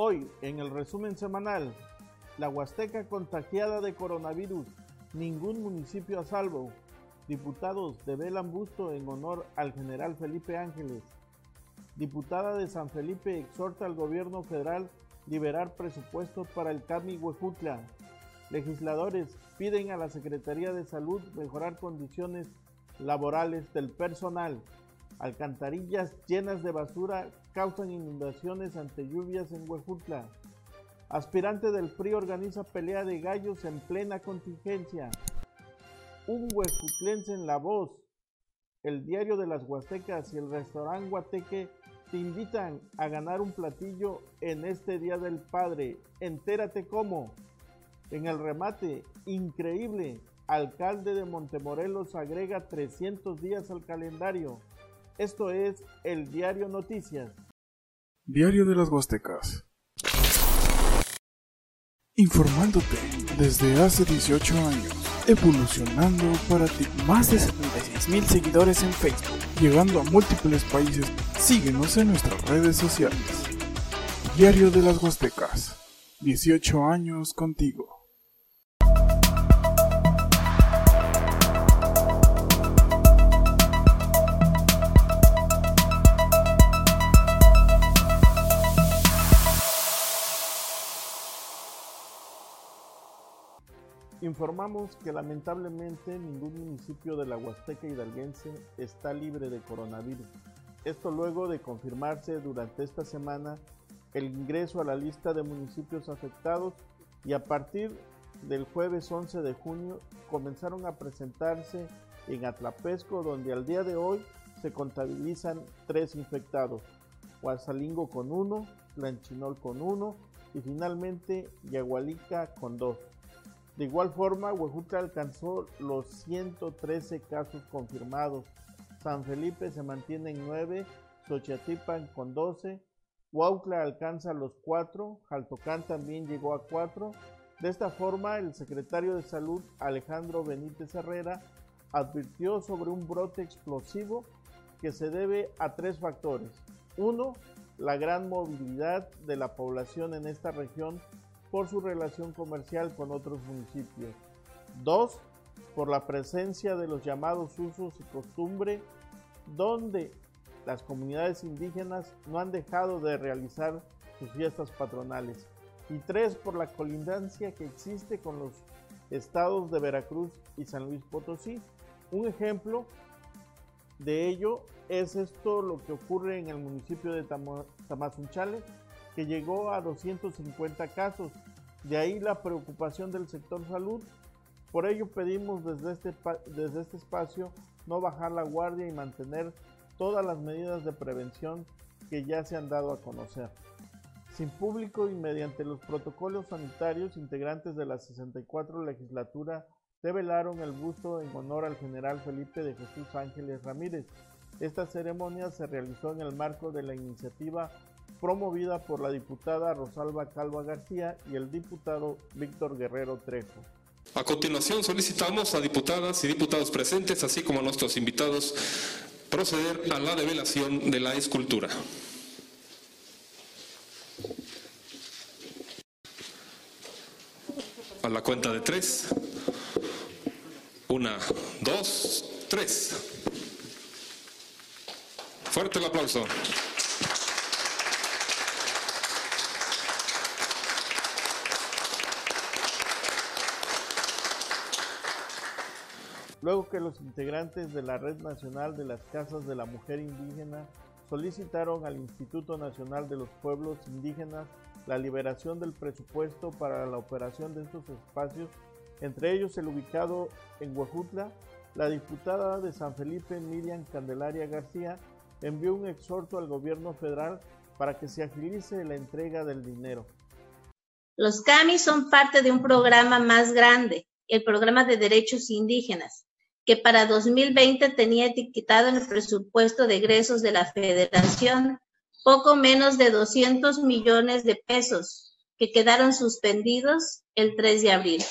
Hoy, en el resumen semanal, la Huasteca contagiada de coronavirus, ningún municipio a salvo. Diputados develan busto en honor al general Felipe Ángeles. Diputada de San Felipe exhorta al gobierno federal liberar presupuestos para el CAMI Huejutla. Legisladores piden a la Secretaría de Salud mejorar condiciones laborales del personal. Alcantarillas llenas de basura causan inundaciones ante lluvias en Huejutla. Aspirante del PRI organiza pelea de gallos en plena contingencia. Un huejutlense en La Voz, el diario de las Huastecas y el restaurante Guateque te invitan a ganar un platillo en este Día del Padre. Entérate cómo. En el remate, increíble, alcalde de Montemorelos agrega 300 días al calendario. Esto es el Diario Noticias. Diario de las Huastecas. Informándote desde hace 18 años, evolucionando para ti. Más de 76 mil seguidores en Facebook, llegando a múltiples países. Síguenos en nuestras redes sociales. Diario de las Huastecas. 18 años contigo. Informamos que lamentablemente ningún municipio de la Huasteca hidalguense está libre de coronavirus. Esto luego de confirmarse durante esta semana el ingreso a la lista de municipios afectados y a partir del jueves 11 de junio comenzaron a presentarse en Atlapesco donde al día de hoy se contabilizan tres infectados, Huasalingo con uno, Lanchinol con uno y finalmente Yagualica con dos. De igual forma, Huejutla alcanzó los 113 casos confirmados. San Felipe se mantiene en 9, Xochiatipan con 12, Huautla alcanza los 4, Jaltocán también llegó a 4. De esta forma, el secretario de Salud, Alejandro Benítez Herrera, advirtió sobre un brote explosivo que se debe a tres factores. Uno, la gran movilidad de la población en esta región por su relación comercial con otros municipios. 2. Por la presencia de los llamados usos y costumbre, donde las comunidades indígenas no han dejado de realizar sus fiestas patronales. Y 3. Por la colindancia que existe con los estados de Veracruz y San Luis Potosí. Un ejemplo de ello es esto lo que ocurre en el municipio de Tamazunchale, que llegó a 250 casos. De ahí la preocupación del sector salud. Por ello pedimos desde este, desde este espacio no bajar la guardia y mantener todas las medidas de prevención que ya se han dado a conocer. Sin público y mediante los protocolos sanitarios, integrantes de la 64 legislatura develaron el busto en honor al general Felipe de Jesús Ángeles Ramírez. Esta ceremonia se realizó en el marco de la iniciativa promovida por la diputada Rosalba Calva García y el diputado Víctor Guerrero Trejo. A continuación solicitamos a diputadas y diputados presentes, así como a nuestros invitados, proceder a la develación de la escultura. A la cuenta de tres. Una, dos, tres. Fuerte el aplauso. Luego que los integrantes de la Red Nacional de las Casas de la Mujer Indígena solicitaron al Instituto Nacional de los Pueblos Indígenas la liberación del presupuesto para la operación de estos espacios, entre ellos el ubicado en Huejutla, la diputada de San Felipe, Miriam Candelaria García, envió un exhorto al gobierno federal para que se agilice la entrega del dinero. Los CAMI son parte de un programa más grande, el Programa de Derechos Indígenas, que para 2020 tenía etiquetado en el presupuesto de egresos de la Federación poco menos de 200 millones de pesos que quedaron suspendidos el 3 de abril.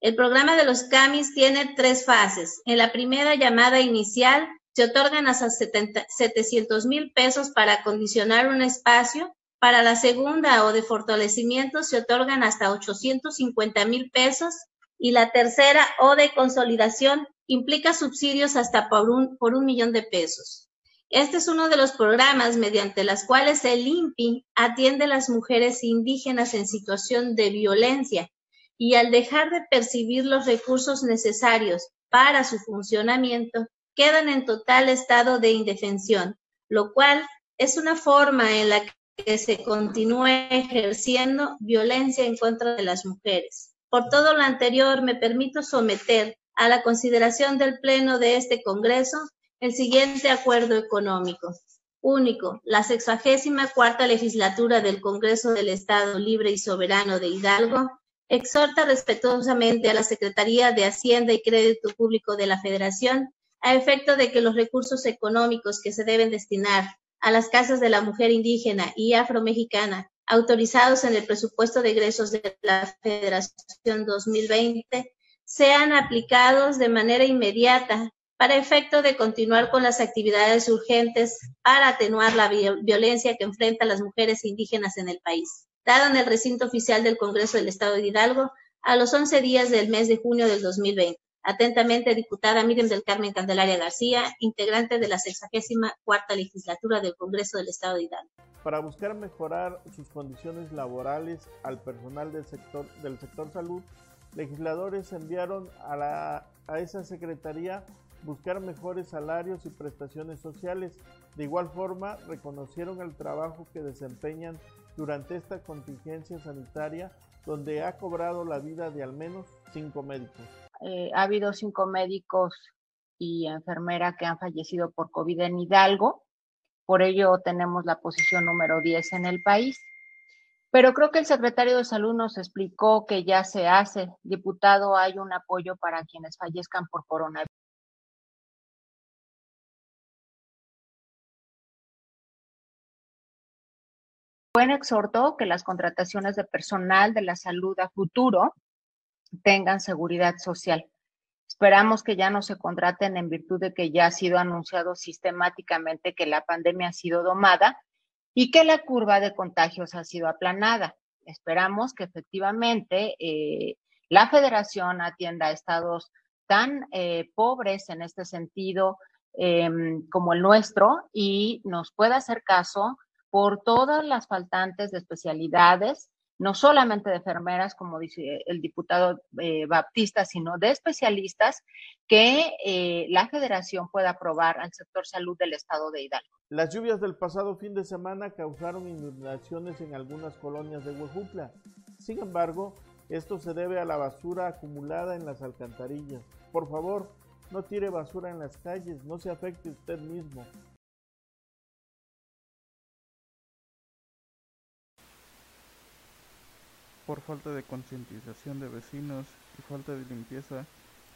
El programa de los CAMIS tiene tres fases. En la primera llamada inicial se otorgan hasta 700 mil pesos para acondicionar un espacio Para la segunda o de fortalecimiento se otorgan hasta 850 mil pesos y la tercera o de consolidación implica subsidios hasta por un, por un millón de pesos. Este es uno de los programas mediante los cuales el INPI atiende a las mujeres indígenas en situación de violencia y al dejar de percibir los recursos necesarios para su funcionamiento, quedan en total estado de indefensión, lo cual es una forma en la que se continúe ejerciendo violencia en contra de las mujeres. Por todo lo anterior, me permito someter a la consideración del Pleno de este Congreso el siguiente acuerdo económico. Único, la sexagésima cuarta legislatura del Congreso del Estado Libre y Soberano de Hidalgo exhorta respetuosamente a la Secretaría de Hacienda y Crédito Público de la Federación a efecto de que los recursos económicos que se deben destinar a las casas de la mujer indígena y afromexicana autorizados en el presupuesto de egresos de la Federación 2020 sean aplicados de manera inmediata para efecto de continuar con las actividades urgentes para atenuar la violencia que enfrentan las mujeres indígenas en el país, dado en el recinto oficial del Congreso del Estado de Hidalgo a los 11 días del mes de junio del 2020. Atentamente, diputada Miriam del Carmen Candelaria García, integrante de la 64 legislatura del Congreso del Estado de Hidalgo. Para buscar mejorar sus condiciones laborales al personal del sector, del sector salud, legisladores enviaron a, esa secretaría buscar mejores salarios y prestaciones sociales. De igual forma, reconocieron el trabajo que desempeñan durante esta contingencia sanitaria, donde ha cobrado la vida de al menos cinco médicos. Eh, ha habido cinco médicos y enfermera que han fallecido por COVID en Hidalgo. Por ello tenemos la posición número 10 en el país. Pero creo que el secretario de Salud nos explicó que ya se hace. Diputado, hay un apoyo para quienes fallezcan por coronavirus. Buen exhortó que las contrataciones de personal de la salud a futuro tengan seguridad social. Esperamos que ya no se contraten en virtud de que ya ha sido anunciado sistemáticamente que la pandemia ha sido domada y que la curva de contagios ha sido aplanada. Esperamos que efectivamente eh, la federación atienda a estados tan eh, pobres en este sentido em, como el nuestro y nos pueda hacer caso por todas las faltantes de especialidades, no solamente de enfermeras, como dice el diputado eh, Baptista, sino de especialistas que eh, la federación pueda aprobar al sector salud del estado de Hidalgo. Las lluvias del pasado fin de semana causaron inundaciones en algunas colonias de Huejutla. Sin embargo, esto se debe a la basura acumulada en las alcantarillas. Por favor, no tire basura en las calles, no se afecte usted mismo. Por falta de concientización de vecinos y falta de limpieza,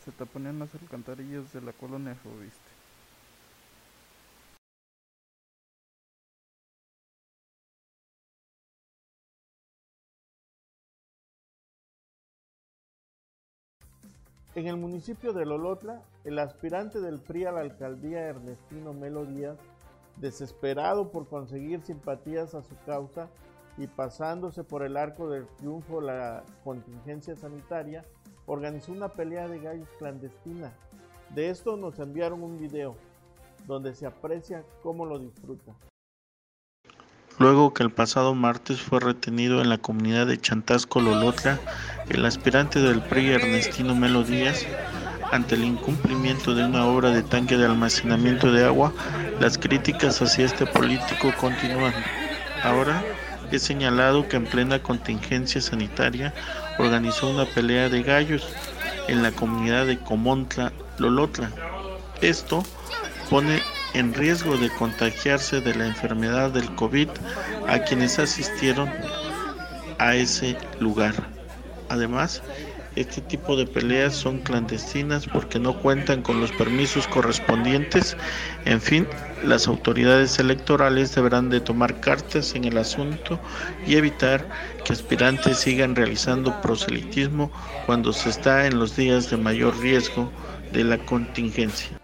se taponean las alcantarillas de la colonia Joviste. En el municipio de Lolotla, el aspirante del PRI a la alcaldía Ernestino Melo Díaz, desesperado por conseguir simpatías a su causa, y pasándose por el arco del triunfo la contingencia sanitaria, organizó una pelea de gallos clandestina. De esto nos enviaron un video donde se aprecia cómo lo disfruta. Luego que el pasado martes fue retenido en la comunidad de Chantasco Lolotla, el aspirante del PRI Ernestino Melo Díaz, ante el incumplimiento de una obra de tanque de almacenamiento de agua, las críticas hacia este político continúan. Ahora He señalado que en plena contingencia sanitaria organizó una pelea de gallos en la comunidad de Comontla, Lolotla. Esto pone en riesgo de contagiarse de la enfermedad del COVID a quienes asistieron a ese lugar. Además, este tipo de peleas son clandestinas porque no cuentan con los permisos correspondientes. En fin, las autoridades electorales deberán de tomar cartas en el asunto y evitar que aspirantes sigan realizando proselitismo cuando se está en los días de mayor riesgo de la contingencia.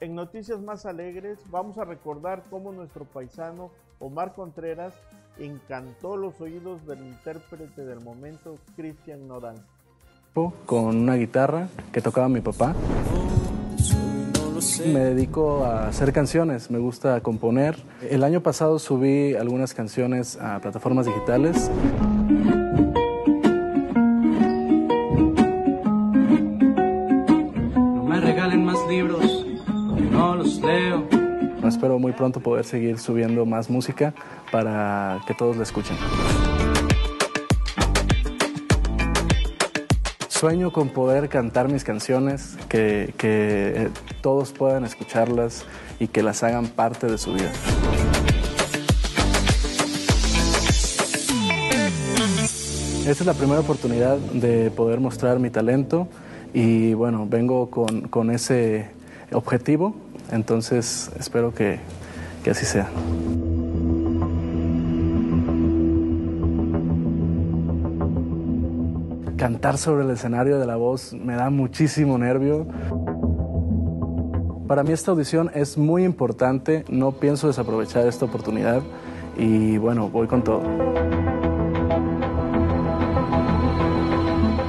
En noticias más alegres vamos a recordar cómo nuestro paisano Omar Contreras encantó los oídos del intérprete del momento, Cristian Nodal. Con una guitarra que tocaba mi papá. Me dedico a hacer canciones, me gusta componer. El año pasado subí algunas canciones a plataformas digitales. No me regalen más libros, no los leo. Espero muy pronto poder seguir subiendo más música para que todos la escuchen. Sueño con poder cantar mis canciones, que, que eh, todos puedan escucharlas y que las hagan parte de su vida. Esta es la primera oportunidad de poder mostrar mi talento y bueno, vengo con, con ese objetivo, entonces espero que, que así sea. Cantar sobre el escenario de la voz me da muchísimo nervio. Para mí esta audición es muy importante, no pienso desaprovechar esta oportunidad y bueno, voy con todo.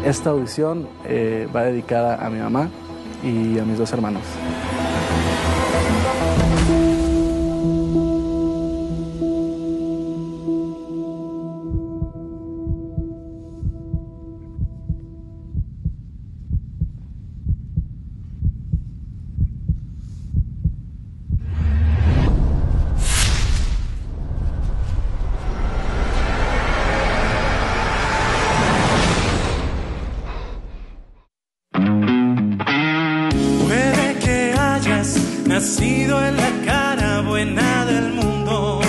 Esta audición eh, va dedicada a mi mamá y a mis dos hermanos. Nacido en la cara buena del mundo.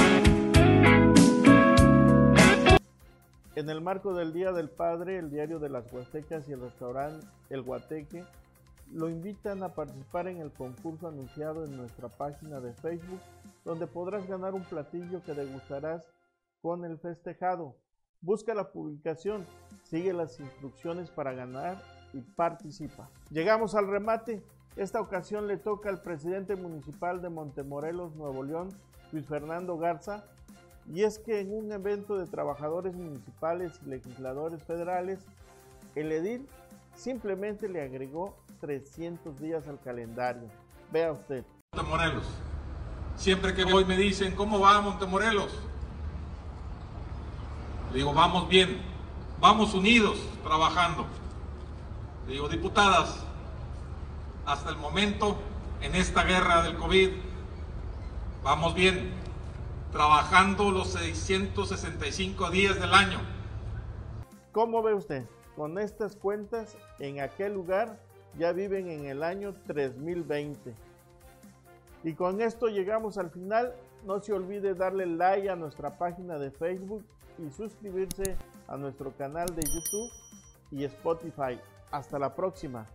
En el marco del Día del Padre, el Diario de las Huastecas y el restaurante El Guateque lo invitan a participar en el concurso anunciado en nuestra página de Facebook, donde podrás ganar un platillo que degustarás con el festejado. Busca la publicación, sigue las instrucciones para ganar y participa. Llegamos al remate. Esta ocasión le toca al presidente municipal de Montemorelos, Nuevo León, Luis Fernando Garza, y es que en un evento de trabajadores municipales y legisladores federales, el edil simplemente le agregó 300 días al calendario. Vea usted. Montemorelos. Siempre que voy me dicen, ¿cómo va Montemorelos? Le digo, vamos bien, vamos unidos, trabajando. Le digo, diputadas, hasta el momento, en esta guerra del COVID, vamos bien, trabajando los 665 días del año. ¿Cómo ve usted? Con estas cuentas, en aquel lugar ya viven en el año 3020. Y con esto llegamos al final. No se olvide darle like a nuestra página de Facebook y suscribirse a nuestro canal de YouTube y Spotify. Hasta la próxima.